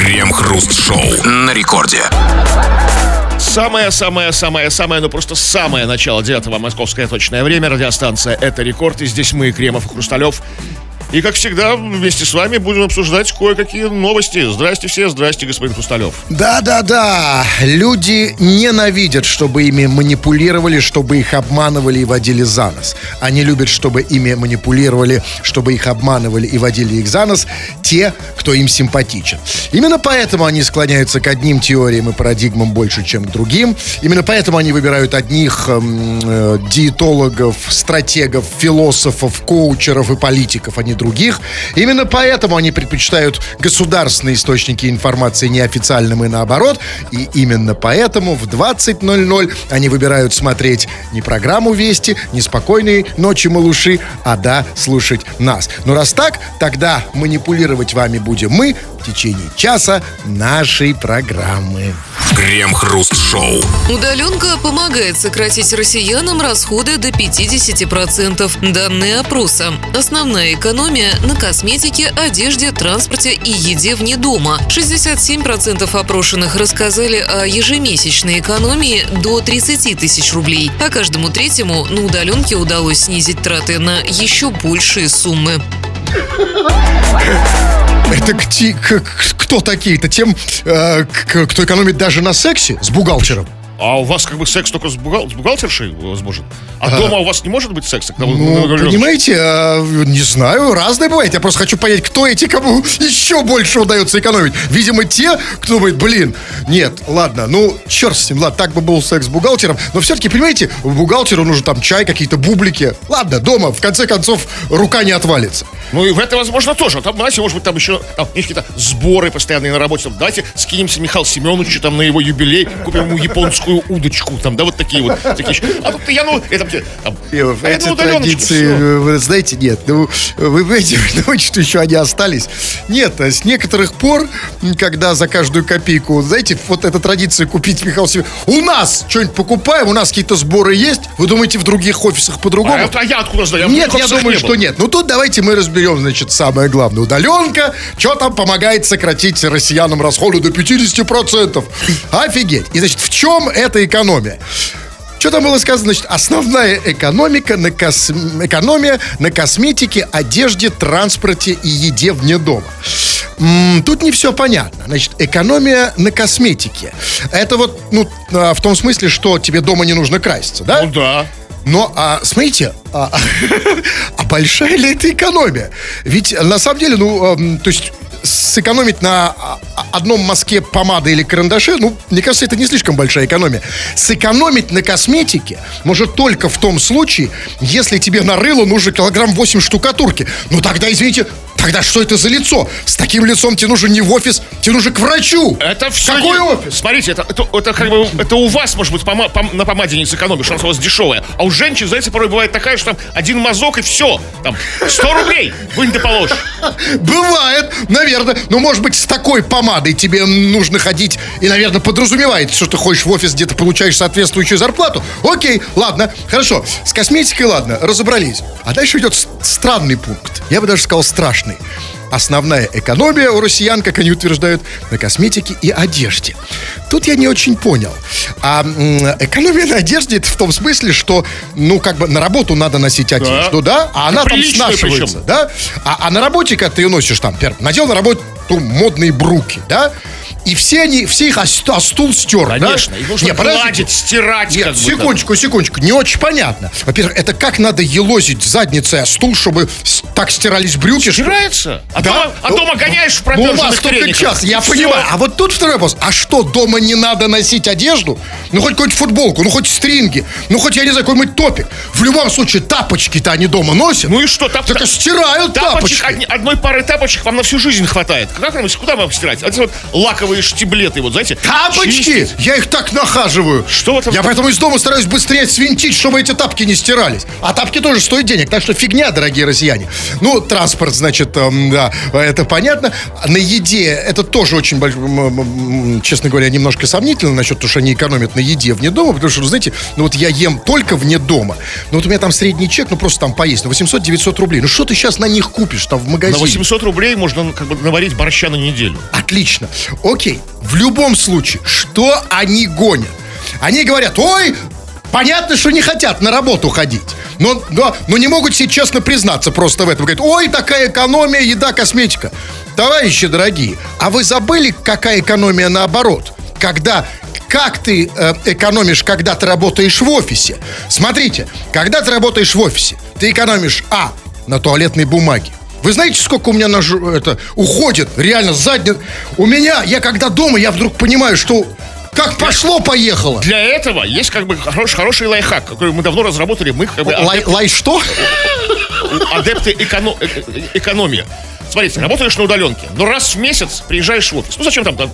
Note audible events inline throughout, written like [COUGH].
Крем-хруст-шоу на рекорде. Самое-самое-самое-самое, ну просто самое начало 9 московское точное время. Радиостанция «Это рекорд». И здесь мы, Кремов и Хрусталев. И, как всегда, вместе с вами будем обсуждать кое-какие новости. Здрасте все, здрасте, господин Хрусталев. Да-да-да, люди ненавидят, чтобы ими манипулировали, чтобы их обманывали и водили за нос. Они любят, чтобы ими манипулировали, чтобы их обманывали и водили их за нос те, кто им симпатичен. Именно поэтому они склоняются к одним теориям и парадигмам больше, чем к другим. Именно поэтому они выбирают одних эм, э, диетологов, стратегов, философов, коучеров и политиков, а не других. Именно поэтому они предпочитают государственные источники информации неофициальным и наоборот. И именно поэтому в 20.00 они выбирают смотреть не программу «Вести», не «Спокойные ночи, малыши», а да, слушать нас. Но раз так, тогда манипулировать вами будем мы в течение часа нашей программы. Крем-хруст-шоу. Удаленка помогает сократить россиянам расходы до 50%. Данные опроса. Основная экономия на косметике, одежде, транспорте и еде вне дома. 67% опрошенных рассказали о ежемесячной экономии до 30 тысяч рублей, а каждому третьему на удаленке удалось снизить траты на еще большие суммы. Это кто такие? Это тем, э, кто экономит даже на сексе с бухгалтером. А у вас как бы секс только с, бухгал- с бухгалтершей возможен? А дома у вас не может быть секса? когда Ну, вы- понимаете, э, не знаю, разное бывает. Я просто хочу понять, кто эти, кому [LAUGHS] еще больше удается экономить. Видимо, те, кто думает, блин, нет, ладно, ну, черт с ним, ладно, так бы был секс с бухгалтером. Но все-таки, понимаете, бухгалтеру нужен там чай, какие-то бублики. Ладно, дома, в конце концов, рука не отвалится. Ну и в это возможно тоже. Там, знаете, может быть, там еще там, есть какие-то сборы постоянные на работе. Там, давайте скинемся Михаилу Семеновичу там на его юбилей, купим ему японскую удочку. Там, да, вот такие вот такие. А тут я, ну, это, там, а я Эти традиции, вы знаете, нет, ну, вы понимаете, вы [LAUGHS] думаете, что еще они остались? Нет, а с некоторых пор, когда за каждую копейку, знаете, вот эта традиция купить Михаил Семенович, у нас что-нибудь покупаем, у нас какие-то сборы есть, вы думаете, в других офисах по-другому? А, это- а я откуда знаю? в Нет, я думаю, не что нет. Ну тут давайте мы разберем, значит, самое главное. Удаленка, что там помогает сократить россиянам расходы до 50%. Офигеть. И, значит, в чем эта экономия? Что там было сказано? Значит, основная экономика на кос... экономия на косметике, одежде, транспорте и еде вне дома. Тут не все понятно. Значит, экономия на косметике. Это вот, ну, а, в том смысле, что тебе дома не нужно краситься, да? Ну да. Но, а, смотрите, а, [LAUGHS] а большая ли это экономия? Ведь на самом деле, ну, эм, то есть сэкономить на а, а, одном мазке помады или карандаше, ну, мне кажется, это не слишком большая экономия. Сэкономить на косметике может только в том случае, если тебе на рыло нужно килограмм 8 штукатурки. Ну, тогда, извините, тогда что это за лицо? С таким лицом тебе нужно не в офис, тебе нужно к врачу. Это все. Какой офис? Смотрите, это, это, это как бы это у вас, может быть, пома- пом- на помаде не сэкономишь, она у вас дешевая. А у женщин, знаете, порой бывает такая, что там один мазок и все. Там 100 рублей вынь да положь. Бывает, наверное. Но, может быть, с такой помадой тебе нужно ходить и, наверное, подразумевает, что ты ходишь в офис, где ты получаешь соответствующую зарплату. Окей, ладно, хорошо. С косметикой, ладно, разобрались. А дальше идет странный пункт. Я бы даже сказал страшный. Основная экономия у россиян, как они утверждают, на косметике и одежде. Тут я не очень понял. А экономия на одежде это в том смысле, что, ну, как бы на работу надо носить одежду, да? А она там снашивается причем. да? А, а на работе, когда ты ее носишь там, например, надел на работу модные бруки, да? И все они, все их о, о стул стер, Конечно, да? Не, подождите. гладить, стирать. Нет, секундочку, секундочку, не очень понятно. Во-первых, это как надо елозить задницей о стул, чтобы так стирались брюки? Стирается. А, Да? дома, а Ну, дома гоняешь в Ну, у вас только час, я И всё. понимаю. А вот тут второй вопрос. А что, дома не надо носить одежду? Ну, хоть какую-нибудь футболку, ну, хоть стринги, ну, хоть, я не знаю, какой-нибудь топик. В любом случае, тапочки-то они дома носят. Ну и что? Тап, Так стирают тапочек, тапочки. одни- одной пары тапочек вам на всю жизнь хватает. Как вам, куда вам стирать? А вот лаковые старые штиблеты, вот знаете. Тапочки! чистить. Я их так нахаживаю. Что в этом- Я поэтому из дома стараюсь быстрее свинтить, чтобы эти тапки не стирались. А тапки тоже стоят денег, так что фигня, дорогие россияне. Ну, транспорт, значит, эм, да, это понятно. На еде это тоже очень, больш- честно говоря, немножко сомнительно насчет того, что они экономят на еде вне дома, потому что, вы знаете, ну вот я ем только вне дома. Ну вот у меня там средний чек, ну просто там поесть, ну 800-900 рублей. Ну что ты сейчас на них купишь там в На магазине? 800 рублей можно ну, как бы наварить борща на неделю. Отлично. Окей. В любом случае, что они гонят? Они говорят, ой, понятно, что не хотят на работу ходить. Но, но, но не могут себе честно признаться просто в этом. Говорят, ой, такая экономия, еда, косметика. Товарищи дорогие, а вы забыли, какая экономия наоборот? Когда как ты э, экономишь, когда ты работаешь в офисе? Смотрите, когда ты работаешь в офисе, ты экономишь, а, на туалетной бумаге. Вы знаете, сколько у меня на жу- это уходит? Реально, задний... У меня, я когда дома, я вдруг понимаю, что как пошло-поехало. Для этого есть как бы хороший, хороший лайфхак, который мы давно разработали. Мы как бы Лай, лай что? адепты эконо- э- э- экономии. Смотрите, работаешь на удаленке, но раз в месяц приезжаешь в офис. Ну зачем там? там?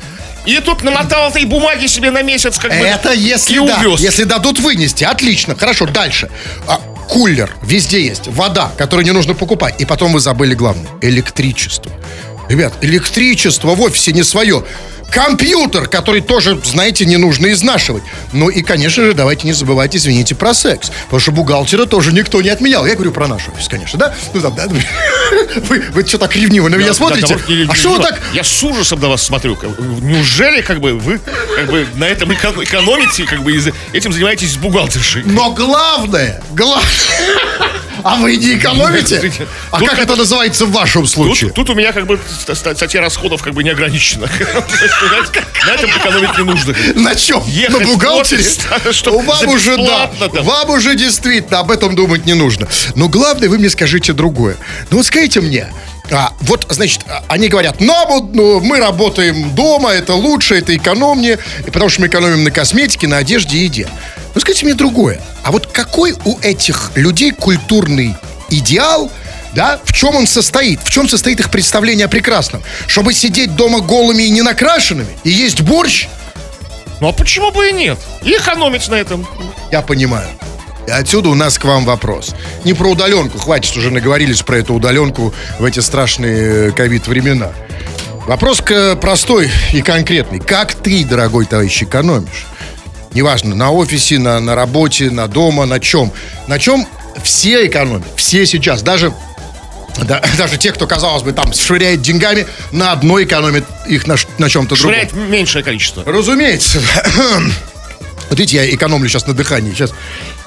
И тут намотал этой бумаги себе на месяц, как бы. Это если и да, увез. если дадут вынести. Отлично, хорошо, дальше. А, кулер везде есть, вода, которую не нужно покупать. И потом вы забыли главное, электричество. Ребят, электричество в офисе не свое. Компьютер, который тоже, знаете, не нужно изнашивать. Ну и, конечно же, давайте не забывать, извините, про секс. Потому что бухгалтера тоже никто не отменял. Я говорю про наш офис, конечно, да? Ну, да, да. [LAUGHS] Вы, вы что так ревниво на меня Да, смотрите? да, да, а что вы так... Я с ужасом на вас смотрю. Неужели как бы вы как бы на этом эко- экономите, как бы этим занимаетесь с бухгалтершей? Но главное, главное... А вы не экономите? А Тут как это называется в вашем случае? Тут, тут у меня как бы ст- ст- статья расходов как бы не ограничена. [LAUGHS] На этом экономить не нужно. На чем? Ехать На бухгалтере? [LAUGHS] чтоб Вам уже, да. там. Вам уже действительно об этом думать не нужно. Но главное, вы мне скажите другое. Ну вот скажите мне, а, вот, значит, а, они говорят, вот, ну, мы работаем дома, это лучше, это экономнее, потому что мы экономим на косметике, на одежде и еде. Ну, скажите мне другое. А вот какой у этих людей культурный идеал, да, в чем он состоит? В чем состоит их представление о прекрасном? Чтобы сидеть дома голыми и не накрашенными? И есть борщ? Ну а почему бы и нет? И экономить на этом. Я понимаю. И отсюда у нас к вам вопрос. Не про удаленку, хватит, уже наговорились про эту удаленку в эти страшные э, ковид-времена. Вопрос к- простой и конкретный. Как ты, дорогой товарищ, экономишь? Неважно, на офисе, на, на работе, на дома, на чем. На чем все экономят. Все сейчас. Даже, да, [LAUGHS] даже те, кто, казалось бы, там швыряет деньгами, на одно экономит их на, на чем-то другом. Швыряет меньшее количество. Разумеется. [COUGHS] Вот видите, я экономлю сейчас на дыхании. Сейчас.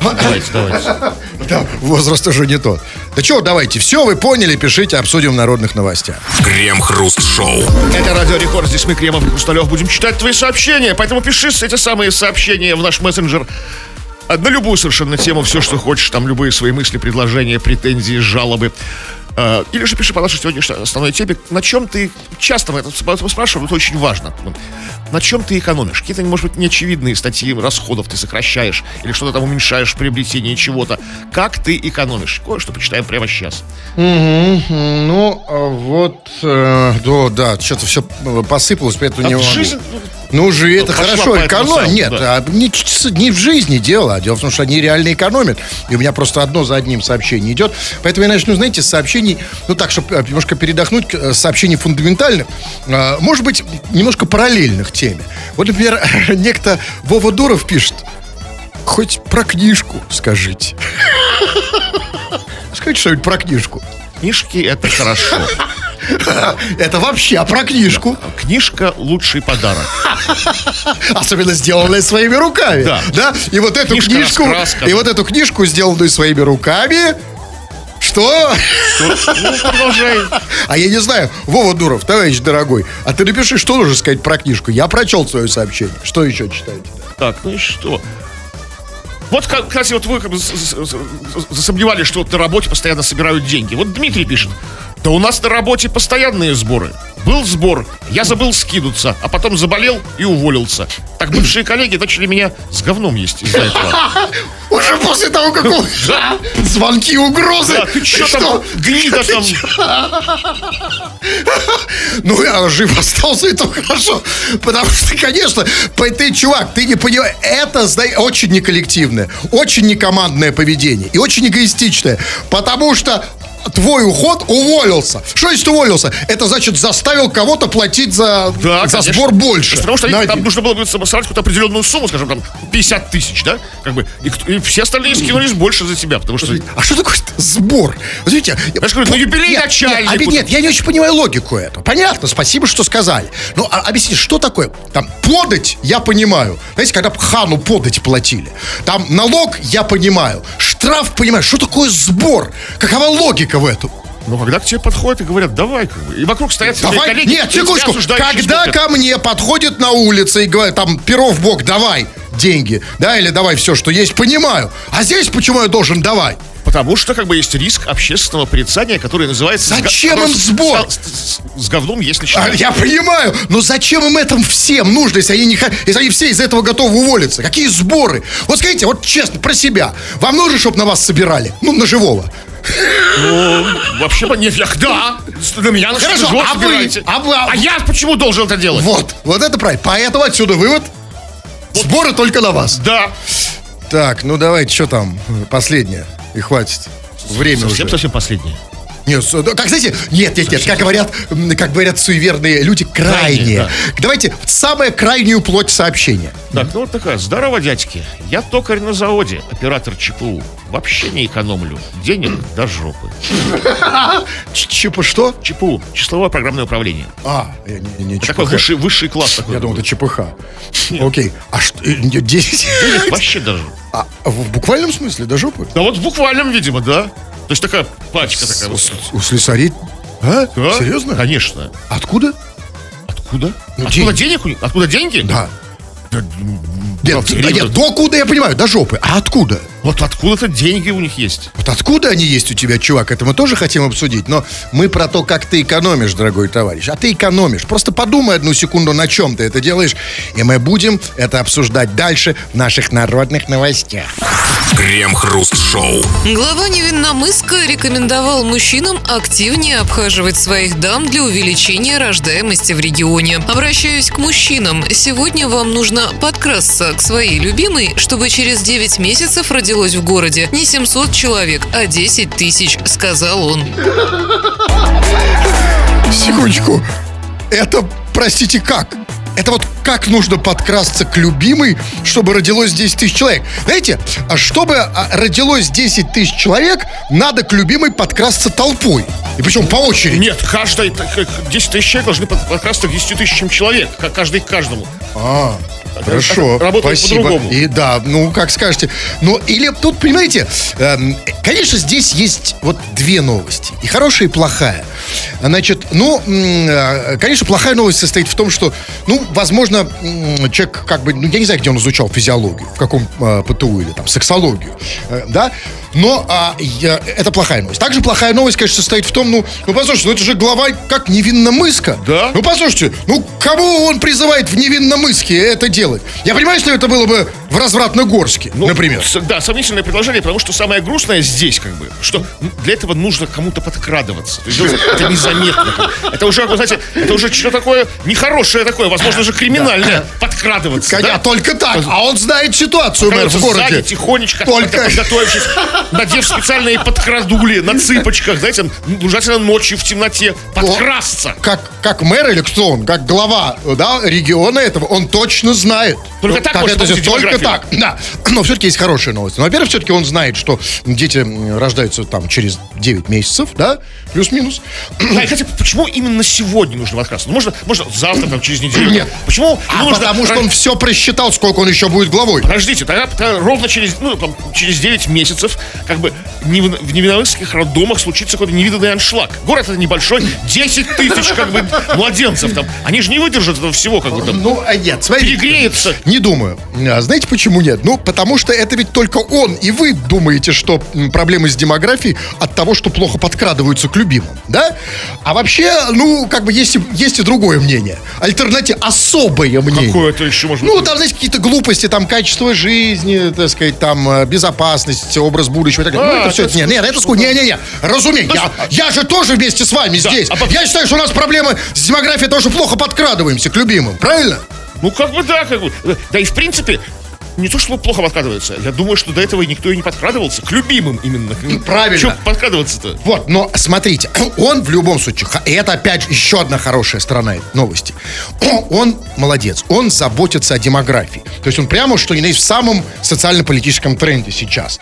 Давайте, давайте. [LAUGHS] Да, возраст уже не тот. Да что, давайте, все вы поняли, пишите, обсудим в народных новостях. Крем-хруст-шоу. Это Радио Рекорд, здесь мы, Кремов и Хрусталев, будем читать твои сообщения, поэтому пиши эти самые сообщения в наш мессенджер. А На любую совершенно тему, все, что хочешь, там любые свои мысли, предложения, претензии, жалобы. Э, Или же пиши по нашей сегодняшней основной теме, на чем ты, часто мы это сп- спрашиваем, это очень важно. На чем ты экономишь? Какие-то, может быть, неочевидные статьи расходов ты сокращаешь, или что-то там уменьшаешь в приобретении чего-то. Как ты экономишь? Кое-что почитаем прямо сейчас. Ну, вот, э, да, да, что-то все посыпалось, поэтому не А могу. жизнь, Ну, же это пошла хорошо, самому, Нет, да. а не, не в жизни дело, а дело в том, что они реально экономят. И у меня просто одно за одним сообщение идет. Поэтому я начну, знаете, с сообщений, ну так, чтобы э, немножко передохнуть, э, сообщений фундаментальных, э, может быть, немножко параллельных теме. Вот, например, [LAUGHS] некто Вова Дуров пишет, хоть про книжку скажите. [LAUGHS] Скажите что-нибудь про книжку. книжки это хорошо. [LAUGHS] Это вообще а про книжку. Книжка лучший подарок. [LAUGHS] Особенно сделанная своими руками. Да. И вот эту Книжка, книжку, раскраска. и вот эту книжку, сделанную своими руками, что? Ну, продолжай. А я не знаю, Вова Дуров, товарищ дорогой, а ты напиши, что нужно сказать про книжку. Я прочел свое сообщение. Что еще читаете? Так, ну и что? Вот, кстати, вот вы как бы с- с- с- засомневались, что вот на работе постоянно собирают деньги. Вот Дмитрий пишет. Да у нас на работе постоянные сборы. Был сбор, я забыл скинуться, а потом заболел и уволился. Так бывшие коллеги начали меня с говном есть из-за этого. [LAUGHS] Уже после того, как он... [LAUGHS] Звонки, угрозы. Да, ты чё там, гнида там? [LAUGHS] Ну, я жив остался, и то хорошо. Потому что, конечно, ты, чувак, ты не понимаешь, это, очень не коллективное, очень не командное поведение и очень эгоистичное. Потому что твой уход уволился. Что значит уволился? Это значит заставил кого-то платить за, Да, за конечно. сбор больше. Потому что они- там нужно было бы собрать какую-то определенную сумму, скажем, там, 50 тысяч, да? Как бы, и, и все остальные скинулись больше за тебя, потому что... А что такое сбор? Я же говорю, ну, юбилей нет, начальнику. Нет, нет, я не очень понимаю логику эту. Понятно, спасибо, что сказали. Ну, а, объясните, что такое? Там подать, я понимаю. Знаете, когда хану подать платили. Там налог, я понимаю. Штраф, понимаю. Что такое сбор? Какова логика в этом? Ну, когда к тебе подходят и говорят, давай, как бы, и вокруг стоят Давай, коллеги, нет, секундочку. Когда ко мне подходит на улице и говорит, там, перо в бок, давай деньги, да, или давай все, что есть, понимаю. А здесь почему я должен давай? Потому что, как бы, есть риск общественного порицания, который называется... Зачем им сбор? С, с- с говном есть А, начинать. я понимаю, но зачем им этом всем нужно, если они, не, если они все из этого готовы уволиться? Какие сборы? Вот скажите, вот честно, про себя. Вам нужно, чтобы на вас собирали? Ну, на живого. Ну, вообще, нет, я, да, на меня на Хорошо, а вы- а вы- А я почему должен это делать? Вот, вот это правильно. Поэтому отсюда вывод. Сборы только на вас. Да. Так, ну давайте, что там? Последнее. И хватит. Время Совсем, уже. совсем последнее. Нет, да, как знаете, нет, нет, нет, как говорят, как говорят суеверные люди, крайние. Крайние, Давайте самое крайнюю плоть сообщения. Так, ну вот такая. Здорово, дядьки. Я токарь на заводе, оператор ЧПУ. Вообще не экономлю. Денег до жопы. [LAUGHS] Ч- Чипа что? ЧПУ. Числовое программное управление. А, я не, не Такой высший, высший класс такой. Я думал, это ЧПХ. Окей. А что, э, не, 10? Денег вообще даже. А, в буквальном смысле, до жопы? Да вот в буквальном, видимо, да. То есть такая пачка такая. вот. У слесарей? А? Да? Серьезно? Конечно. Откуда? Откуда? Ну, Откуда деньги. денег? у них? Откуда деньги? Да. Да, Нет, серьезно? нет, до куда я понимаю, до жопы. А откуда? Вот откуда-то деньги у них есть. Вот откуда они есть у тебя, чувак, это мы тоже хотим обсудить, но мы про то, как ты экономишь, дорогой товарищ. А ты экономишь. Просто подумай одну секунду, на чем ты это делаешь, и мы будем это обсуждать дальше в наших народных новостях. Крем-хруст-шоу. Глава Невинномысска рекомендовал мужчинам активнее обхаживать своих дам для увеличения рождаемости в регионе. Обращаюсь к мужчинам. Сегодня вам нужно подкрасться к своей любимой, чтобы через 9 месяцев родилось в городе не 700 человек, а 10 тысяч, сказал он. Секундочку. Это, простите, как? Это вот как нужно подкрасться к любимой, чтобы родилось 10 тысяч человек? Знаете, а чтобы а, родилось 10 тысяч человек, надо к любимой подкрасться толпой. И причем по очереди. Нет, каждый, так как 10 тысяч человек должны под- подкрасться к 10 тысячам человек. как Каждый к каждому. А, хорошо. работает спасибо. по-другому. И да, ну, как скажете. Но или тут, понимаете, эм, конечно, здесь есть вот две новости. И хорошая, и плохая. Значит, ну, э, конечно, плохая новость состоит в том, что, ну, возможно, человек как бы, ну, я не знаю, где он изучал физиологию, в каком э, ПТУ или там сексологию, э, да, но а, я- это плохая новость. Также плохая новость, конечно, состоит в том, ну, ну, послушайте, ну, это же глава как невинномыска. Да. Ну, послушайте, ну, кого он призывает в невинномыске это делать? Я понимаю, что это было бы в Развратногорске, Ну, например. да, сомнительное предложение, потому что самое грустное здесь, как бы, что для этого нужно кому-то подкрадываться. То есть делать это незаметно. Это уже, знаете, это уже что такое нехорошее такое, возможно, же криминальное. Подкрадываться. Коня, да? только так. А он знает ситуацию, мэр, в городе. сзади, тихонечко, Только- подготовившись, надев специальные подкрадули на цыпочках, знаете, желательно ночью в темноте, подкрасться. Как, как мэр или кто он, как глава да, региона этого, он точно знает. Только Ну, так как может это повысить так, да. Но все-таки есть хорошая новость. Ну, во-первых, все-таки он знает, что дети рождаются там через 9 месяцев, да, плюс-минус. Да, и, кстати, почему именно сегодня нужно подкрасться? Ну, можно, можно завтра, там, через неделю. Нет. Почему А нужно... потому что он все просчитал, сколько он еще будет главой. Подождите, тогда, тогда ровно через, ну, там, через 9 месяцев, как бы, в, невиномысских роддомах случится какой-то невиданный аншлаг. Город это небольшой, 10 тысяч как бы младенцев там. Они же не выдержат этого всего, как бы там. Ну, а нет, смотрите. Перегреется. Не думаю. А знаете, почему нет? Ну, потому что это ведь только он и вы думаете, что проблемы с демографией от того, что плохо подкрадываются к любимым, да? А вообще, ну, как бы есть, и- есть и другое мнение. Альтернатива, особое мнение. Какое это еще может Ну, там, знаете, какие-то глупости, там, качество жизни, так сказать, там, э, безопасность, образ будущего и так далее. Ну, это все, это нет, нет, это скучно. Не-не-не, разумеется, я, я же тоже вместе с вами здесь. а Я считаю, что у нас проблемы с демографией, тоже плохо подкрадываемся к любимым, правильно? Ну, как бы да, как бы. Да и в принципе, не то, что плохо подкрадывается. Я думаю, что до этого никто и не подкрадывался. К любимым именно. правильно. Че подкрадываться-то? Вот, но смотрите, [CLEARS THROAT] он в любом случае, и это опять же еще одна хорошая сторона новости. [CLEARS THROAT] Он молодец, он заботится о демографии. То есть он прямо, что есть, в самом социально-политическом тренде сейчас.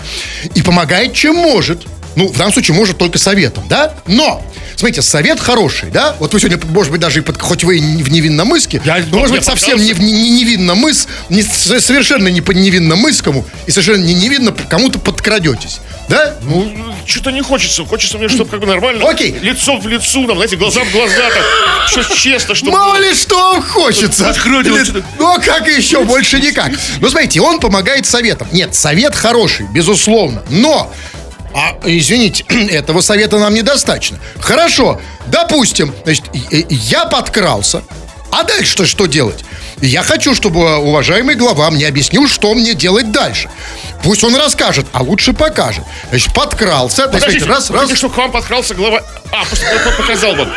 И помогает, чем может. Ну, в данном случае, может только советом, да? Но, смотрите, совет хороший, да? Вот вы сегодня, может быть, даже и под, хоть вы и в невинномыске, Я- но, может быть, совсем не, не, не невинномыс, не, совершенно не по невинномысскому, и совершенно не невинно кому-то подкрадетесь, да? Ну, что-то не хочется. Хочется мне, чтобы как бы нормально. Окей. Лицо в лицо, там, знаете, глаза в глаза, там. Все честно, чтобы... Мало ли что вам хочется. Подкрадываться. Или- Ну, а как еще? Больше никак. Ну, смотрите, он помогает советом. Нет, совет хороший, безусловно. Но, а, извините, [CLEARS THROAT] этого совета нам недостаточно. Хорошо, допустим, значит, я подкрался. А дальше что, что делать? Я хочу, чтобы уважаемый глава мне объяснил, что мне делать дальше. Пусть он расскажет, а лучше покажет. Значит, подкрался, Подождите, раз, раз. хотите, чтобы к вам подкрался глава... А, показал вам.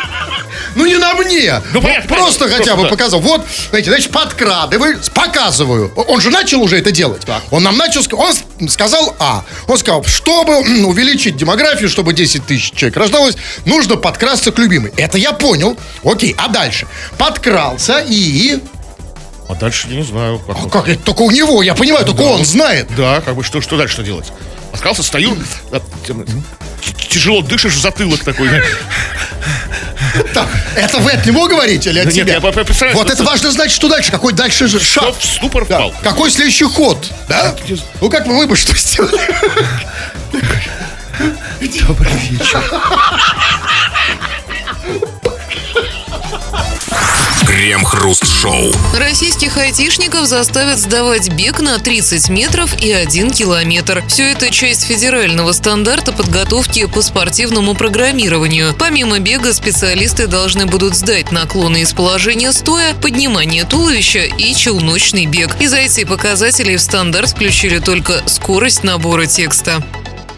Ну не на мне. Ну, понятно, просто понятно, хотя бы просто, да. показал. Вот, знаете, значит, подкрадываю, показываю. Он же начал уже это делать. Он нам начал, он сказал А. Он сказал, чтобы увеличить демографию, чтобы 10 тысяч человек рождалось, нужно подкрасться к любимой. Это я понял. Окей, а дальше? Подкрался и... А дальше я не знаю. Как... А Как это только у него, я понимаю, только он знает. Да, как бы что, что дальше делать? Подкрался, стою, да, тем- тяжело дышишь в затылок такой. [LAUGHS] Так, это вы от него говорите или от нет, себя? я представляю, вот что- это важно знать, что дальше, какой дальше же шаг. В ступор впал. Какой следующий ход? Да? Ну как вы бы что сделали? Крем-хруст-шоу. Российских айтишников заставят сдавать бег на 30 метров и 1 километр. Все это часть федерального стандарта подготовки по спортивному программированию. Помимо бега, специалисты должны будут сдать наклоны из положения стоя, поднимание туловища и челночный бег. Из IT-показателей в стандарт включили только скорость набора текста.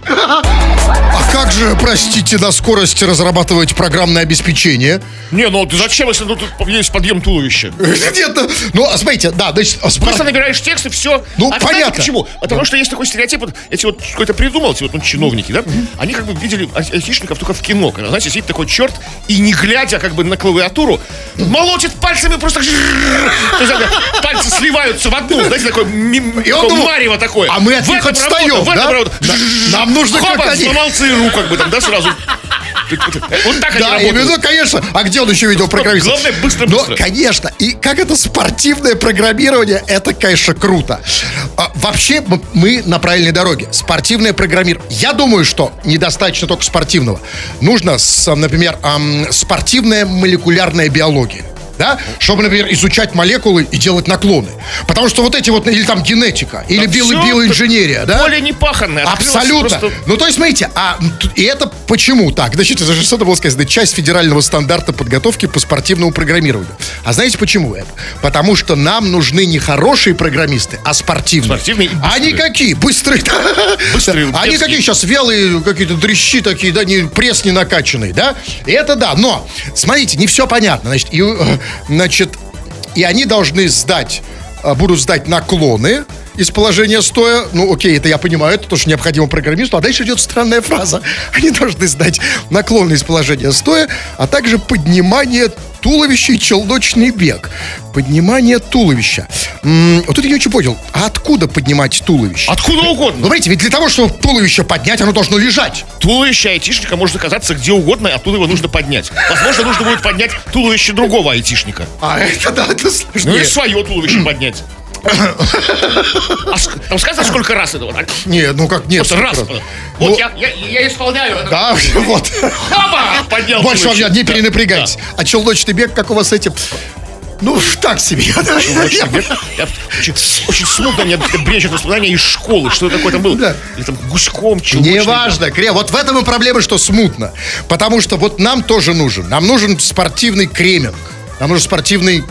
А как же, простите, на скорости разрабатывать программное обеспечение? Не, ну ты зачем, если ну, тут есть подъем туловища? [LAUGHS] Нет, ну, ну, а смотрите, да, значит, а Просто набираешь текст и все. Ну, а понятно. почему? Потому что есть такой стереотип, эти вот какой-то придумал, эти вот ну, чиновники, да? Они как бы видели ай- айтишников только в кино. Когда, знаете, сидит такой черт и не глядя как бы на клавиатуру, молотит пальцами просто... Пальцы сливаются в одну, знаете, такое, думал, марево такое. а мы от них отстаем, да? нам нужно как Хопа, они. сломал ЦРУ, как бы там, да, сразу. Вот так они Да, работают. именно, конечно. А где он еще видел программиста? Главное, быстро, Но, быстро. конечно. И как это спортивное программирование, это, конечно, круто. А, вообще, мы на правильной дороге. Спортивное программирование. Я думаю, что недостаточно только спортивного. Нужно, например, спортивная молекулярная биология. Да? Чтобы, например, изучать молекулы и делать наклоны. Потому что вот эти вот, или там генетика, или Да био- биоинженерия, да? Поле не паханное. Абсолютно. просто- Ну, то есть, смотрите, а, и это почему так? Значит, это же что-то было сказано, часть федерального стандарта подготовки по спортивному программированию. А знаете почему это? Потому что нам нужны не хорошие программисты, а спортивные. Спортивные и быстрые. Они какие? Быстрые. Быстрые, Они какие сейчас вялые, какие-то дрищи такие, да, не, пресс не накачанный, да? И это да, но, смотрите, не все понятно. Значит, и, э, значит, и они должны сдать, э, будут сдать наклоны из положения стоя. Ну, окей, это я понимаю, это то, что необходимо программисту. А дальше идет странная фраза. [LAUGHS] Они должны сдать наклоны из положения стоя, а также поднимание туловища и челночный бег. Поднимание туловища. М, вот тут я не очень понял, а откуда поднимать туловище? Откуда Ну, угодно. смотрите, ведь для того, чтобы туловище поднять, оно должно лежать. Туловище айтишника может оказаться где угодно, и оттуда его нужно поднять. Возможно, нужно будет поднять туловище другого айтишника. А [LAUGHS] это да, это Ну сложнее. и свое туловище поднять. А там сказано, сколько раз это вот так? Не, ну как, нет. Просто раз. Вот Ну, я, я, я исполняю. это. Да, [LAUGHS] вот. Хаба! Поднял Больше вам кулачок. не перенапрягайтесь. А челночный бег, как у вас с этим? Ну, так себе. [LAUGHS] Очень, нет, я очень, очень смутно мне брежет воспоминания из школы. Что такое там было? Да. Или там гуськом, челночный. Неважно, Крем. Вот в этом и проблема, что смутно. Потому что вот нам тоже нужен. Нам нужен спортивный креминг. Нам нужен спортивный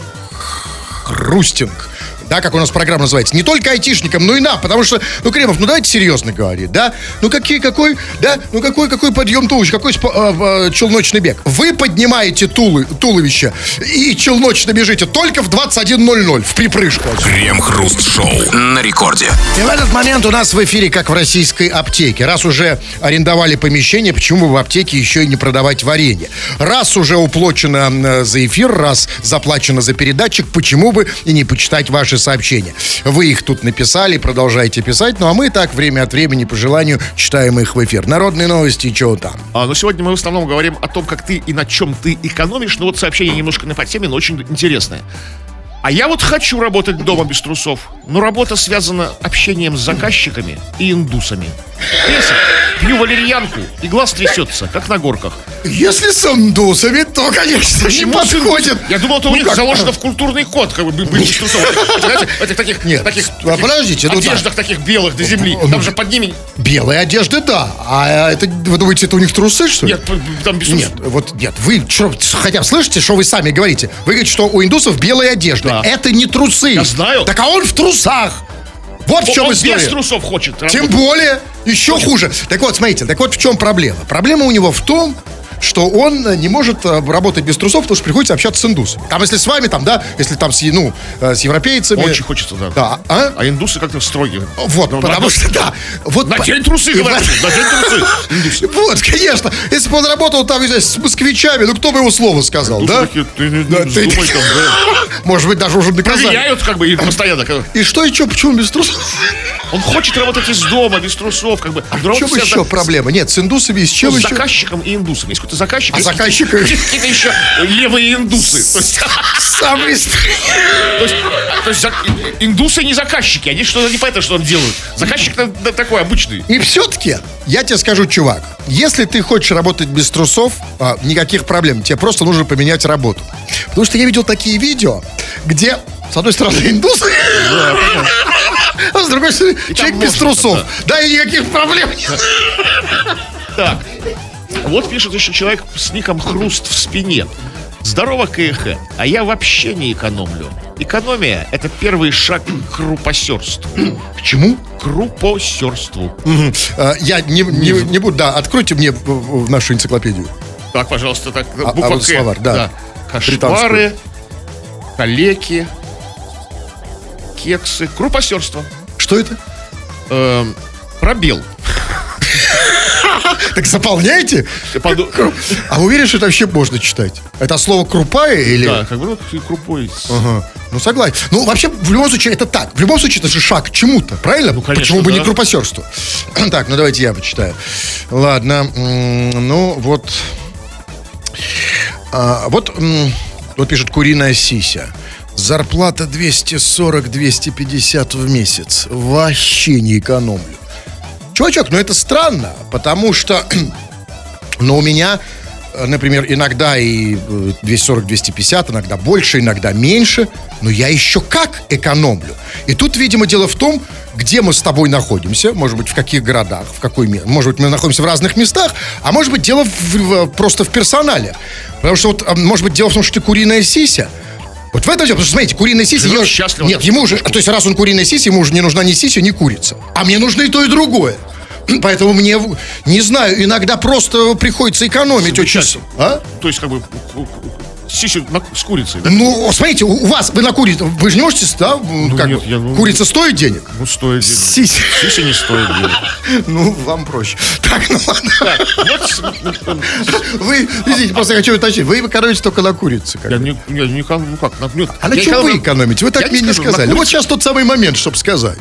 хрустинг. Да, как у нас программа называется. Не только айтишникам, но и нам. Потому что, ну, Кремов, ну давайте серьезно говорить, да? Ну какие, какой, да? Ну какой, какой подъем туловища, какой э, э, челночный бег? Вы поднимаете тулы, туловище и челночно бежите только в 21.00 в припрыжку. Крем-хруст-шоу на рекорде. И в этот момент у нас в эфире, как в российской аптеке. Раз уже арендовали помещение, почему бы в аптеке еще и не продавать варенье? Раз уже уплочено э, за эфир, раз заплачено за передатчик, почему бы и не почитать ваши сообщения? Вы их тут написали, продолжаете писать, ну а мы так время от времени по желанию читаем их в эфир. Народные новости чего там. А, но сегодня мы в основном говорим о том, как ты и на чем ты экономишь. Но вот сообщение немножко не по теме, но очень интересное. А я вот хочу работать дома без трусов, но работа связана общением с заказчиками и индусами. Песок, пью валерьянку, и глаз трясется, как на горках. Если с индусами, то, конечно, не Почему с подходит. Я думал, это у Ну них заложено в культурный код, как бы быть без трусов. Знаете, этих таких, Нет, таких, а подождите, ну да. одеждах таких белых до земли. Там же под ними Белые одежды, да. А это, вы думаете, это у них трусы, что ли? нет, там без Нет, вот нет, вы чё, хотя бы слышите, что вы сами говорите? Вы говорите, что у индусов белые одежды. Да. Это не трусы. Я знаю. Так а он в трусах. Вот в чем Он история. без трусов хочет. Тем работать. более, еще хуже. Так вот, смотрите, так вот в чем проблема. Проблема у него в том, что он э, не может э, работать без трусов, потому что приходится общаться с индусами. Там, если с вами, там, да, если там с, ну, э, с европейцами. Очень хочется, да. Да, а? А индусы как-то строгие. Вот, Ну, потому надо- что, да. Вот, Надень трусы, И говорят. Надень трусы. Вот, конечно. Если бы он работал там, не знаю, с москвичами, ну кто бы ему слово сказал, да? ты не там, да. [LAUGHS] Может быть, даже уже наказали. Проверяют как бы и постоянно. И что, и что, почему без трусов? Он хочет работать из дома, без трусов, как бы. В чем еще проблема? Нет, с индусами, с чем с еще? заказчиком и индусом. Есть какой-то заказчик. А есть заказчик- [LAUGHS] Какие-то еще левые индусы. Стр- то есть, [LAUGHS] индусы не заказчики. Они что-то не понятно, что он делают. Заказчик такой обычный. И все-таки, я тебе скажу, чувак, если ты хочешь работать без трусов, а, никаких проблем. Тебе просто нужно поменять работу. Потому что я видел такие видео, где, с одной стороны, индусы, а с другой стороны, человек без трусов. Да, и никаких проблем нет. Так. Вот пишет еще человек с ником Хруст в спине. Здорово, КХ. А я вообще не экономлю. Экономия – это первый шаг к крупосерству. К чему? К крупосерству. А, Я не, не, не буду, да, откройте мне нашу энциклопедию. Так, пожалуйста, так, А- буква а вот К. словарь, да. Кошмары, калеки, кексы, крупосерство. Что это? Эм, пробел. [LAUGHS] Так заполняйте. А вы уверены, что это вообще можно читать? Это слово крупая или... Да, как бы ну, крупой. Ага. Ну, согласен. Ну, вообще, в любом случае, это так. В любом случае, это же шаг к чему-то, правильно? Ну, конечно, Почему бы не да. к крупосерству? [CLEARS THROAT] так, ну, давайте я почитаю. Ладно. Ну, вот... А, вот, вот пишет Куриная Сися. Зарплата 240-250 в месяц. Вообще не экономлю. Чувачок, ну это странно, потому что, [CLEARS THROAT] ну, у меня, э, например, иногда и э, 240-250, иногда больше, иногда меньше, но я еще как экономлю. И тут, видимо, дело в том, где мы с тобой находимся, может быть, в каких городах, в какой месте. Может быть, мы находимся в разных местах, а может быть, дело в- в- просто в персонале. Потому что, вот, а, может быть, дело в том, что ты куриная сися, вот в этом дело, потому что, смотрите, куриная сися... Живет её- счастливо. Нет, ему уже... То есть, раз он куриная сися, ему уже не нужна ни сися, ни курица. А мне нужно и то, и другое. [CLEARS THROAT] Поэтому мне, не знаю, иногда просто приходится экономить очень... А? То есть, как бы, на- с курицей. да? Ну, смотрите, у вас, вы на курице, вы же не можете, да? как нет, бы, я, ну- Курица стоит денег? Ну, стоит денег. Сися. Сися не стоит денег. [LAUGHS] Ну, вам проще. Так, ну ладно. Так, вот с- [LAUGHS] Вы, извините, просто хочу уточнить, вы экономите только на курице. как я не, я не ну как, нет, А на чем вы эконом- экономите? Вы так мне не сказали. Вот сейчас тот самый момент, чтобы сказать.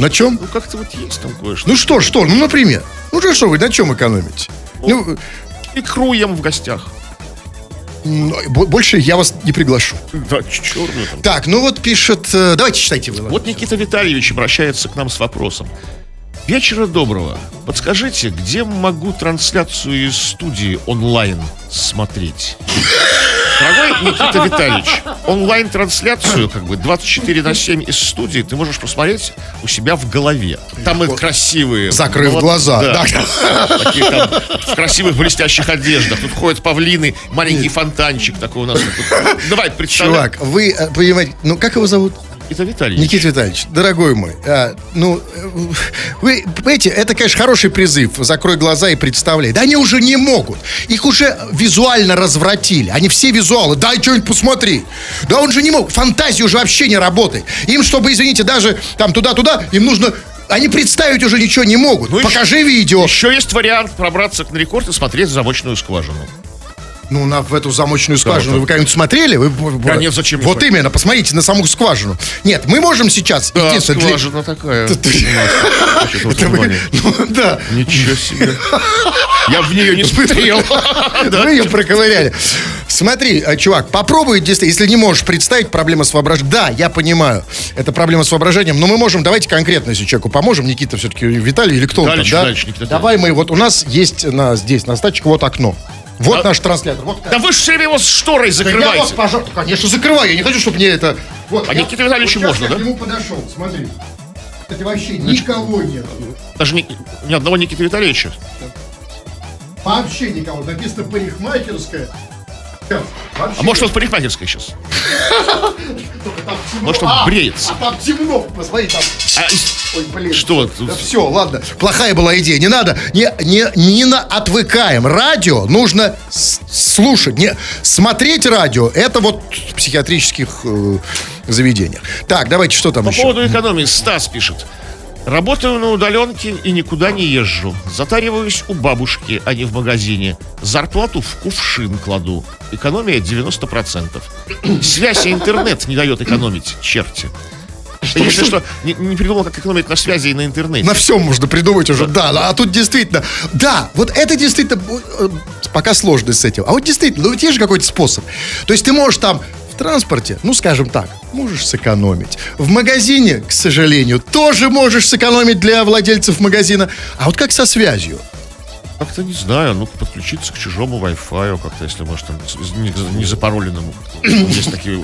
На чем? Ну, как-то вот есть там кое-что. Ну что, что? Ну, например. Ну, что, вы на чем экономите? Ну, Икру ем в гостях. Бо- Больше я вас не приглашу. Да, черную там. Так, ну вот пишет... э, Давайте читайте вы. Вот Никита Витальевич обращается к нам с вопросом. Вечера доброго. Подскажите, где могу трансляцию из студии онлайн смотреть? Дорогой Никита Витальевич, онлайн-трансляцию, как бы 24 на 7 из студии ты можешь посмотреть у себя в голове. Там и красивые. Закрыв молод- глаза. Да. Да. Такие там в красивых блестящих одеждах. Тут ходят павлины, маленький фонтанчик такой у нас. Давай, представляй. Чувак, вы э, понимаете... Ну, как его зовут? Никита Витальевич. Никита Витальевич, дорогой мой, а, ну, э, вы понимаете, это, конечно, хороший призыв. Закрой глаза и представляй. Да они уже не могут. Их уже визуально развратили. Они все визуалы. Дай что-нибудь посмотри. Да он же не мог. Фантазия уже вообще не работает. Им, чтобы, извините, даже там туда-туда, им нужно... Они представить уже ничего не могут. Ну Покажи видео. Еще есть вариант пробраться на рекорд и смотреть замочную скважину. Ну, на, в эту замочную скважину да. вы когда-нибудь смотрели? Вы, нет, зачем Вот именно, посмотрите на саму скважину. Нет, мы можем сейчас... Да, единственное, для- скважина такая. Ну, да. Ничего себе. Я в нее не смотрел. [LAUGHS] Вы ее проковыряли. Смотри, э, чувак, попробуй, если не можешь представить проблема с воображением. Да, я понимаю, это проблема с воображением, но мы можем, давайте конкретно, если человеку поможем, Никита все-таки, Виталий или кто он там, Дальше, да? Давай мы, вот у нас есть на, здесь, на стачке, вот окно. Вот наш транслятор. Вот Да вы же его с шторой Да я закрываете. пожалуйста, конечно, закрываю. Я не хочу, чтобы мне это... Вот, А я- Никите Витальевичу вот можно, я да? к нему подошел, смотри. Кстати, вообще никого нет. Даже ни, ни одного Никиты Витальевича. Вообще никого. Написано парикмахерская. А может он в парикмахерской сейчас? [LAUGHS] может, он А, бреется? А там темно. Посмотри, там... А, Ой, блин. что? Да все, ладно. Плохая была идея. Не надо. Не, не, не на отвыкаем. Радио нужно слушать. Не, смотреть радио. Это вот в психиатрических э, заведениях. Так, давайте, что там По еще? поводу экономии Стас пишет. Работаю на удаленке и никуда не езжу. Затариваюсь у бабушки, а не в магазине. Зарплату в кувшин кладу. Экономия 90%. Связь и интернет не дает экономить, черти. Я, Если что, не, не придумал, как экономить на связи и на интернете. На всем можно придумать уже, да. А тут действительно, да, вот это действительно э, пока сложность с этим. А вот действительно, ну есть же какой-то способ. То есть ты можешь там транспорте, ну скажем так, можешь сэкономить. В магазине, к сожалению, тоже можешь сэкономить для владельцев магазина. А вот как со связью? Как-то не знаю, ну подключиться к чужому Wi-Fi, как-то, если может там не, не запароленному. Есть такие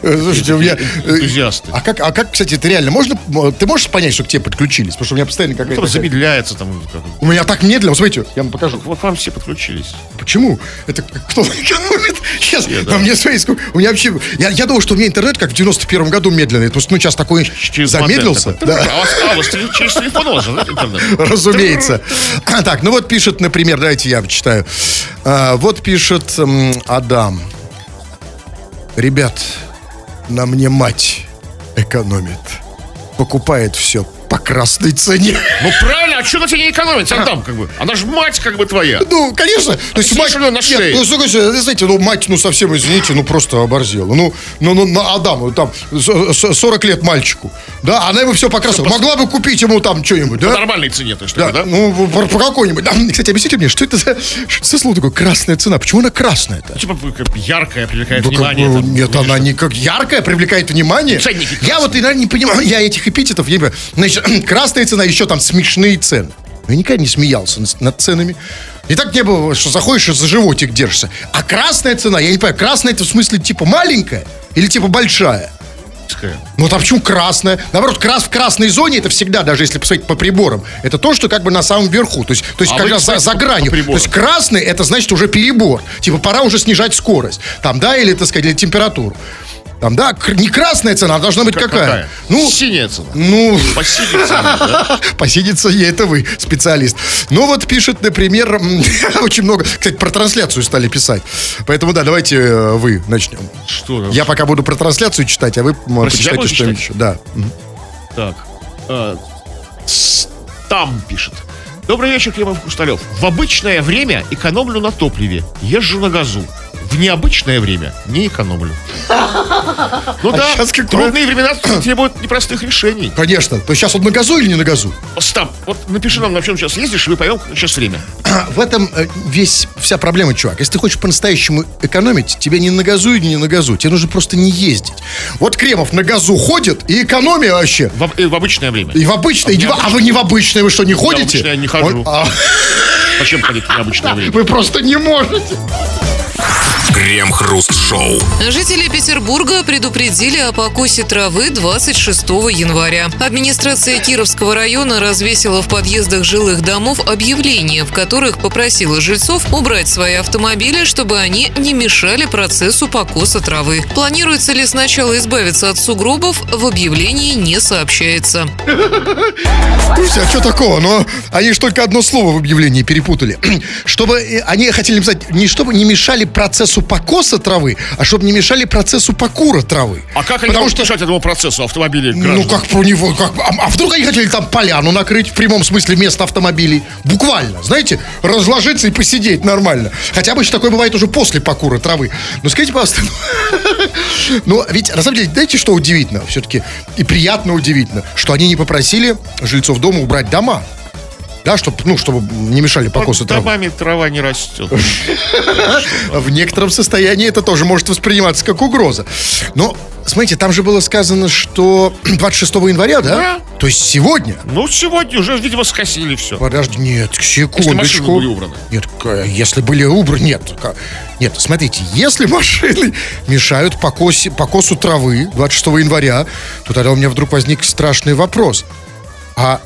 Слушайте, у меня... э, энтузиасты. А как, а как, кстати, это реально можно? Ты можешь понять, что к тебе подключились? Потому что у меня постоянно какая-то... Замедляется там. У меня так медленно, смотрите, я вам покажу. Вот вам все подключились. Почему? Это кто? [LAUGHS] Сейчас, Все, да. а мне сколько- у меня вообще, я, думал, что у меня интернет как в 91 году медленный, потому что, ну, сейчас такой замедлился. А у вас, а, через телефон? Разумеется. [LAUGHS] [CLEARS THROAT] Так, ну вот пишет, например, давайте я почитаю. А, вот пишет Адам. Ребят, на мне мать экономит. Покупает все по красной цене. Ну правильно, а что на тебе не экономить, Антам, как бы? Она же мать как бы твоя. Ну, конечно. То есть неё на шее. Ну, слушайте, знаете, ну, мать, ну, совсем, извините, ну, просто оборзела. Ну, ну, ну, на Адаму, там, с- с- 40 лет мальчику. Да, она ему все покрасила. Могла бы купить ему там что-нибудь, По да? нормальной цене, то есть, Да, да? ну, по, по какой-нибудь. Да, кстати, объясните мне, что это за, что за слово такое красная цена? Почему она красная-то? Типа как яркая, привлекает Ну, как внимание. там, нет, она не как яркая, привлекает внимание. Ценники Я вот иногда не понимаю, я этих эпитетов понимаю. Значит, [CLEARS THROAT] красная цена, еще там смешные цены. Я никогда не смеялся над, ценами. И так не было, что заходишь и за животик держишься. А красная цена, я не понимаю, красная это в смысле типа маленькая или типа большая? Ну, а почему красная? Наоборот, крас в красной зоне это всегда, даже если посмотреть по приборам, это то, что как бы на самом верху. То есть, то есть А раз за, за гранью. по то приборам. есть красный это значит уже перебор. Типа пора уже снижать скорость. Там, да, или, так сказать, или температуру. Там, да, не красная цена, а должна быть Как- какая? какая? Ну, Синяя цена. ну, По синей цене, да? [LAUGHS] посидится ей, это вы, специалист. Ну вот пишет, например, [LAUGHS] очень много, кстати, про трансляцию стали писать. Поэтому, да, давайте э, вы начнем. Что? Я пока буду про трансляцию читать, а вы себя почитайте что-нибудь еще. Да. Так. э, Там пишет. Добрый вечер, Климов Хрусталев. В обычное время экономлю на топливе. Езжу на газу. В необычное время не экономлю. [LAUGHS] Ну А да, щас какое? трудные времена [CLEARS THROAT] требуют непростых решений. Конечно. То есть сейчас вот на газу или не на газу? Остап, вот напиши нам, на чем сейчас ездишь, и мы поймем, сейчас время. [CLEARS THROAT] В этом э, весь вся проблема, чувак. Если ты хочешь по-настоящему экономить, тебе не на газу и не на газу. Тебе нужно просто не ездить. Вот Кремов на газу ходит, и экономия вообще. В, об- э, в обычное время. И в обычное, и не в- а вы не в обычное, вы что, не ходите? обычное не хожу. Вот, а, Зачем ходить в необычное [LAUGHS] время? вы просто не можете. Крем-хруст-шоу. Жители Петербурга предупредили о покосе травы 26 января. Администрация Кировского района развесила в подъездах жилых домов объявления, в которых попросила жильцов убрать свои автомобили, чтобы они не мешали процессу покоса травы. Планируется ли сначала избавиться от сугробов, в объявлении не сообщается. Слушайте, а что такого? Но они же только одно слово в объявлении перепутали. [CLEARS THROAT] Чтобы э, они хотели написать не чтобы не мешали процессу покоса травы, а чтобы не мешали процессу покура травы. А как они Потому что мешать этому процессу автомобилей Ну, граждан? как про него, как, а, а вдруг они хотели там поляну накрыть, в прямом смысле, вместо автомобилей? Буквально, знаете, разложиться и посидеть нормально. Хотя обычно такое бывает уже после покура травы. Ну, скажите, пожалуйста, ну, [LAUGHS] ну, ведь, на самом деле, знаете, что удивительно? Все-таки и приятно удивительно, что они не попросили жильцов дома убрать дома. Да, чтобы, ну, чтобы не мешали покосу Под травы. домами трава не растет. [LAUGHS] В некотором состоянии это тоже может восприниматься как угроза. Но, смотрите, там же было сказано, что [CLEARS THROAT] 26 января, да? Да. То есть сегодня. Ну, сегодня уже, видимо, скосили все. Подожди, нет, Если машины секундочку. были убраны. Нет, если были убраны, нет. Нет, смотрите, если [LAUGHS] машины мешают покосе, покосу травы 26 января, то тогда у меня вдруг возник страшный вопрос. А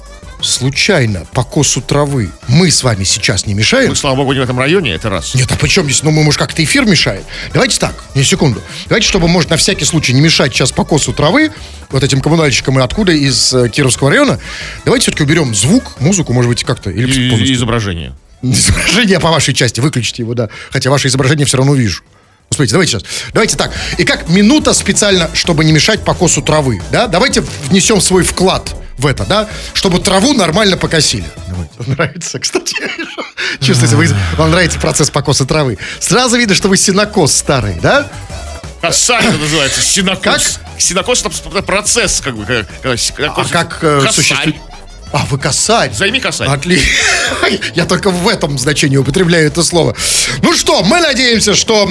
случайно покосу травы мы с вами сейчас не мешаем? Мы, слава богу, не в этом районе, это раз. Нет, а почем здесь? Ну, мы, может, как-то эфир мешает. Давайте так, не секунду. Давайте, чтобы, может, на всякий случай не мешать сейчас покосу травы, вот этим коммунальщикам и откуда, из э, Кировского района, давайте все-таки уберем звук, музыку, может быть, как-то. Или И- изображение. Изображение по вашей части, выключите его, да. Хотя ваше изображение все равно вижу. Смотрите, давайте сейчас. Давайте так. И как минута специально, чтобы не мешать покосу травы, да? Давайте внесем свой вклад в это, да? Чтобы траву нормально покосили. [LAUGHS] Нравится, кстати. Чувствуете, вы- вам нравится процесс покоса травы. Сразу видно, что вы синокос старый, да? Косарь это называется, синокос. Как? Синокос это процесс, как бы. как- А как э, косарь. существует... А, вы косарь. Займи косарь. Отлично. [LAUGHS] Я только в этом значении употребляю это слово. Ну что, мы надеемся, что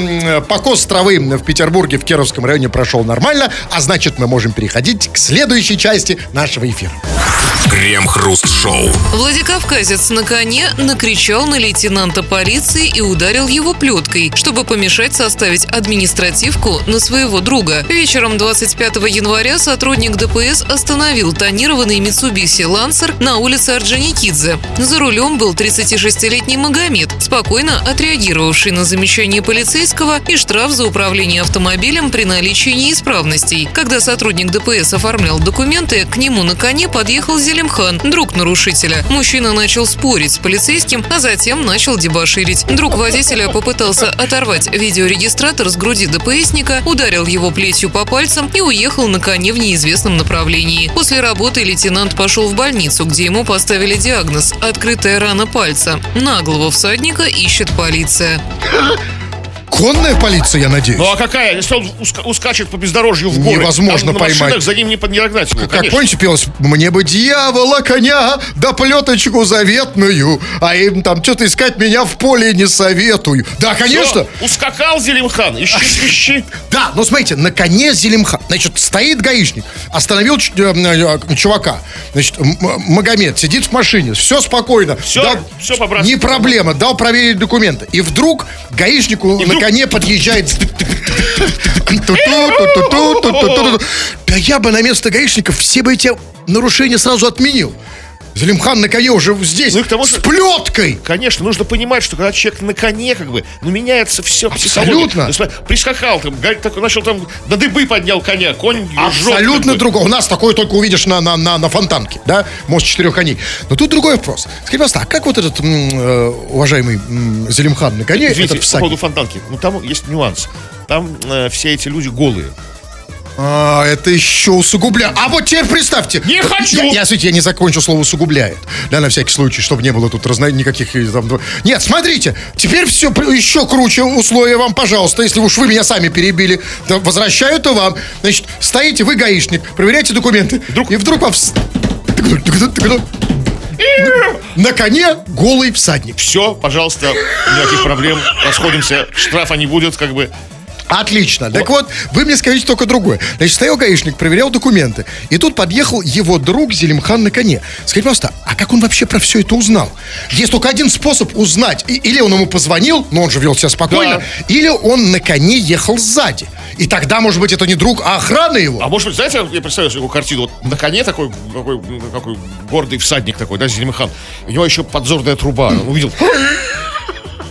покос травы в Петербурге, в Кировском районе прошел нормально, а значит, мы можем переходить к следующей части нашего эфира. Крем-хруст-шоу. Владикавказец на коне накричал на лейтенанта полиции и ударил его плеткой, чтобы помешать составить административку на своего друга. Вечером 25 января сотрудник ДПС остановил тонированный Mitsubishi Lancer на улице Орджоникидзе. За рулем был 36-летний Магомед, спокойно отреагировавший на замечание полицейского и штраф за управление автомобилем при наличии неисправностей. Когда сотрудник ДПС оформлял документы, к нему на коне подъехал Зелимхан, друг нарушителя. Мужчина начал спорить с полицейским, а затем начал дебоширить. Друг водителя попытался оторвать видеорегистратор с груди ДПСника, ударил его плетью по пальцам и уехал на коне в неизвестном направлении. После работы лейтенант пошел в больницу, где ему поставили диагноз – открытая рана пальца. Наглого всадника ищет полиция. [LAUGHS] Конная полиция, я надеюсь. Ну а какая? Если он уска- ускачет по бездорожью в горы, Невозможно там на поймать. машинах за ним не, под- не догнать его, конечно. помните, пелось, мне бы дьявола коня, да плеточку заветную, а им там что-то искать меня в поле не советую. Да, конечно. Всё, ускакал Зелимхан, ищи свищи. Да, но смотрите, на коне Зелимхан. Значит, стоит гаишник, остановил ч- э, э, чувака. Значит, М- М- Магомед сидит в машине, все спокойно. Всё, всё по-братски. Не проблема, дал проверить документы. И вдруг гаишнику на вдруг- коне подъезжает... Да я бы на место гаишников все бы эти нарушения сразу отменил. Зелимхан на коне уже здесь, Ну и к тому с плеткой. Конечно, нужно понимать, что когда человек на коне, как бы, ну, меняется все Абсолютно. Прискакал там, такой, начал там, на дыбы поднял коня, конь жжет, Абсолютно бы. другое. У нас такое только увидишь на, на, на, на фонтанке, да? Мост четырех коней. Но тут другой вопрос. Скажите, пожалуйста, а как вот этот э, уважаемый м, Зелимхан на коне, Извините, этот по поводу всадник? фонтанки. Ну, там есть нюанс. Там э, все эти люди голые. А, это еще усугубляет. А вот теперь представьте. Не хочу. Я, я, я не закончу слово усугубляет. Да, на всякий случай, чтобы не было тут разно... никаких... э, Там... Нет, смотрите, теперь все еще круче условия вам, пожалуйста. Если уж вы меня сами перебили, то возвращаю то вам. Значит, стоите, вы гаишник, проверяете документы. Вдруг- И вдруг вам... На коне голый всадник. Все, пожалуйста, никаких проблем. Расходимся. Штрафа не будет, как бы. Отлично. Так вот, вы мне скажите только другое. Значит, стоял гаишник, проверял документы. И тут подъехал его друг Зелимхан на коне. Скажите, пожалуйста, а как он вообще про все это узнал? Есть только один способ узнать. И- или он ему позвонил, но он же вел себя спокойно, Да. или он на коне ехал сзади. И тогда, может быть, это не друг, а охрана его. А может быть, знаете, я представляю такую картину. Вот на коне такой, такой, такой гордый всадник такой, да, Зелимхан. У него еще подзорная труба. Он увидел.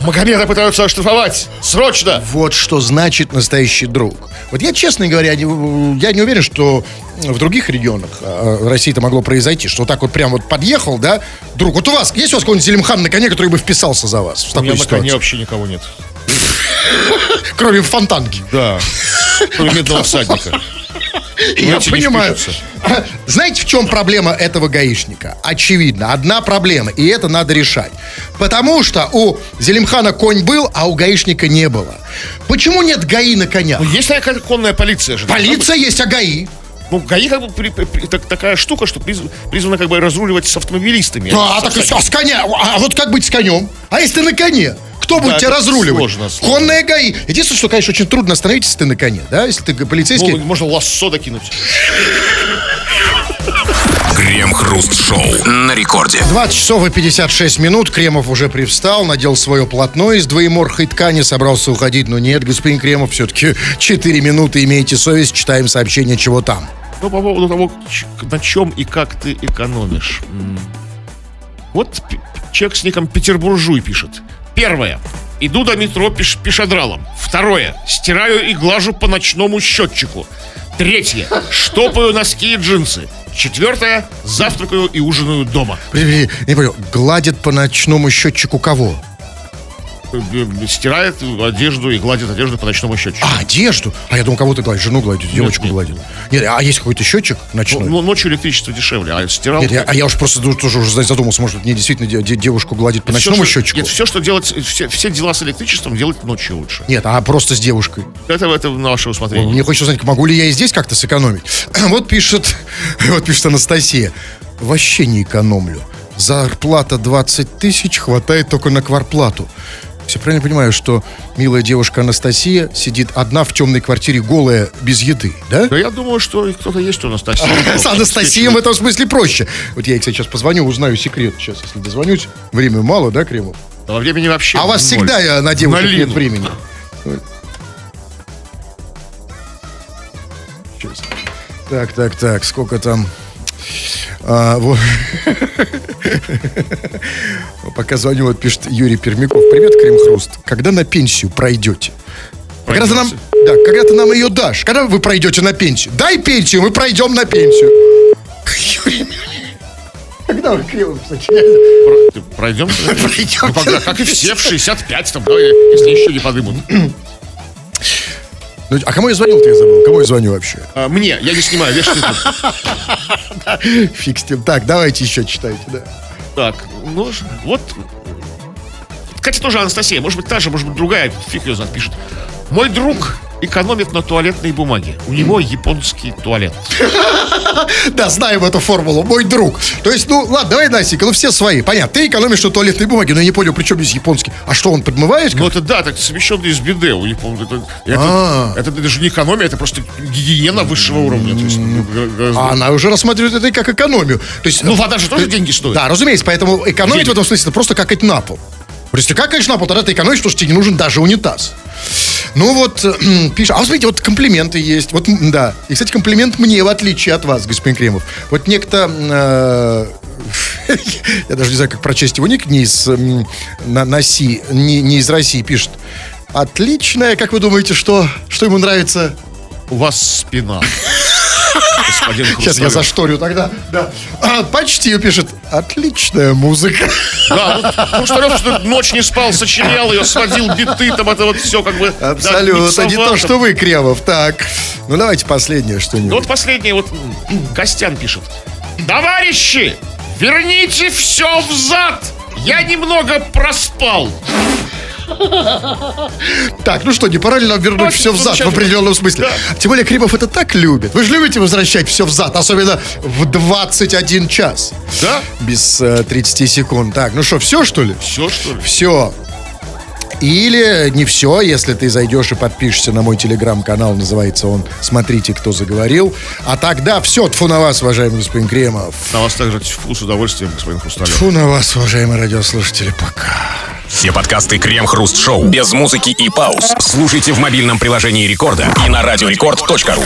Магомеда пытаются оштрафовать. Срочно! Вот что значит настоящий друг. Вот я, честно говоря, не- я не уверен, что в других регионах э, России это могло произойти, что вот так вот прям вот подъехал, да, друг. Вот у вас, есть у вас какой-нибудь Зелимхан на коне, который бы вписался за вас в У меня такой на коне вообще никого нет. [LAUGHS] Кроме фонтанки. Да. [LAUGHS] Кроме медного всадника. [LAUGHS] Я понимаю. [LAUGHS] Знаете, в чем проблема этого гаишника? Очевидно, одна проблема, и это надо решать. Потому что у Зелимхана конь был, а у гаишника не было. Почему нет ГАИ на конях? Ну, есть такая конная полиция же. Полиция есть, а ГАИ? Ну, ГАИ как бы при- при- так- такая штука, что приз- призвана как бы разруливать с автомобилистами. Да, а так и всё, а с коня. А вот как быть с конем? А если ты на коне? Кто будет Да, тебя разруливать? сложно, сложно. Конная ГАИ. Единственное, что, конечно, очень трудно остановить, если ты на коне, да? Если ты полицейский. Ну, можно лассо докинуть. Крем-хруст-шоу на рекорде. 20 часов и 56 минут. Кремов уже привстал, надел свое полотно из двоеморхой ткани, собрался уходить. Но нет, господин Кремов, все-таки 4 минуты, имейте совесть, читаем сообщение, чего там. Ну, по поводу того, на чем и как ты экономишь. Вот человек с ником Петербуржуй пишет. Первое. Иду до метро пеш- пешедралом. Второе. Стираю и глажу по ночному счетчику. Третье. Штопаю носки и джинсы. Четвертое. Завтракаю и ужинаю дома. Не понял, гладит по ночному счетчику кого? Э, э, Стирает одежду и гладит одежду по ночному счетчику. А, одежду? А я думал, кого ты гладишь? Жену гладить, девочку нет. гладит. Нет, а есть какой-то счетчик Ну, ночной? ну, ночью электричество дешевле, а стирал... Нет, я- а я уж просто тоже уже задумался, может, мне действительно де- де- девушку гладить по Всё, ночному что- счетчику? Нет, все, что делать, все, все дела с электричеством делать ночью лучше. Нет, а просто с девушкой. Это, это на ваше усмотрение. Мне хочется узнать, могу ли я и здесь как-то сэкономить. [CLEARS THROAT] Вот пишет, [CLEARS THROAT] вот пишет Анастасия. Вообще не экономлю. Зарплата 20 тысяч хватает только на кварплату. Все правильно понимаю, что милая девушка Анастасия сидит одна в темной квартире голая, без еды, да? Да я думаю, что кто-то есть у Анастасии. [LAUGHS] С Анастасией в этом смысле проще. Вот я, кстати, сейчас позвоню, узнаю секрет. Сейчас, если дозвонюсь. Времени мало, да, Кремов? Во времени вообще А у вас всегда я, на девушек нет времени. [LAUGHS] Так, так, так, сколько там? А, вот. [LAUGHS] Пока звоню, вот пишет Юрий Пермяков. Привет, Крем Хруст. Когда на пенсию пройдете? Когда ты нам, да, когда ты нам ее дашь? Когда вы пройдете на пенсию? Дай пенсию, мы пройдем на пенсию. Юрий, когда вы, Кремов, сочиняете? Ты Пройдем? [LAUGHS] Пройдем. Ну, как и все, в 65 там, да, если еще не подымут. Ну, а кому я звонил-то, я забыл. Кому я звоню вообще? А, Мне, я не снимаю, вешай тут. [LAUGHS] Фиг с тем. Так, давайте еще читайте, да. Так, ну, вот. Кстати, тоже Анастасия, может быть, та же, может быть, другая, фиг ее знает, пишет. Мой друг экономит на туалетной бумаге. У него японский туалет. [LAUGHS] Да, знаем эту формулу, мой друг. То есть, ну, ладно, давай, Настенька, ну все свои. Понятно, ты экономишь на туалетной бумаге, но я не понял, при чем здесь японский. А что, он подмывает? Ну, это да, так совмещенный из биде у японцев. Это, это, это даже не экономия, это просто гигиена высшего уровня. То есть, ну, А она уже рассматривает это как экономию. То есть, Ну, вода же тоже деньги стоит. Да, разумеется, поэтому экономить в этом смысле это просто какать на пол. Ты какаешь на пол, тогда ты экономишь, потому что тебе не нужен даже унитаз. Ну вот, э, пишет, а вот смотрите, вот комплименты есть. Вот, да. И, кстати, комплимент мне, в отличие от вас, господин Кремов. Вот некто... э, [LAUGHS] я даже не знаю, как прочесть его ник, не из, на, на Си, не, не из России, пишет. Отличная, как вы думаете, что, что ему нравится? У вас спина. Господин Сейчас я Хрусталев. зашторю тогда. Да. А, почти пишет. Отличная музыка. Да, вот Хрусталев что ночь не спал, сочинял ее, сводил биты, там это вот все как бы... да, Абсолютно. Не миксовал то, что вы, Кремов. Так. Ну, давайте последнее Ну что-нибудь. вот последнее, вот Костян пишет. Товарищи, верните все взад! Я немного проспал. Так, ну что, не пора ли нам вернуть Ну, все взад в определенном смысле? Тем более Кремов это так любит. Вы же любите возвращать все взад, особенно в 21 час. Да? Без э, 30 секунд. Так, ну что, все что ли? Все, что ли? Все. Или не все, если ты зайдешь и подпишешься на мой телеграм-канал, называется он «Смотрите, кто заговорил». А тогда все, тфу на вас, уважаемый господин Кремов. На вас также тьфу, с удовольствием, господин Хрусталев. Тфу на вас, уважаемые радиослушатели, пока. Все подкасты Крем-Хруст Шоу без музыки и пауз. Слушайте в мобильном приложении Рекорда и на радиорекорд.ру.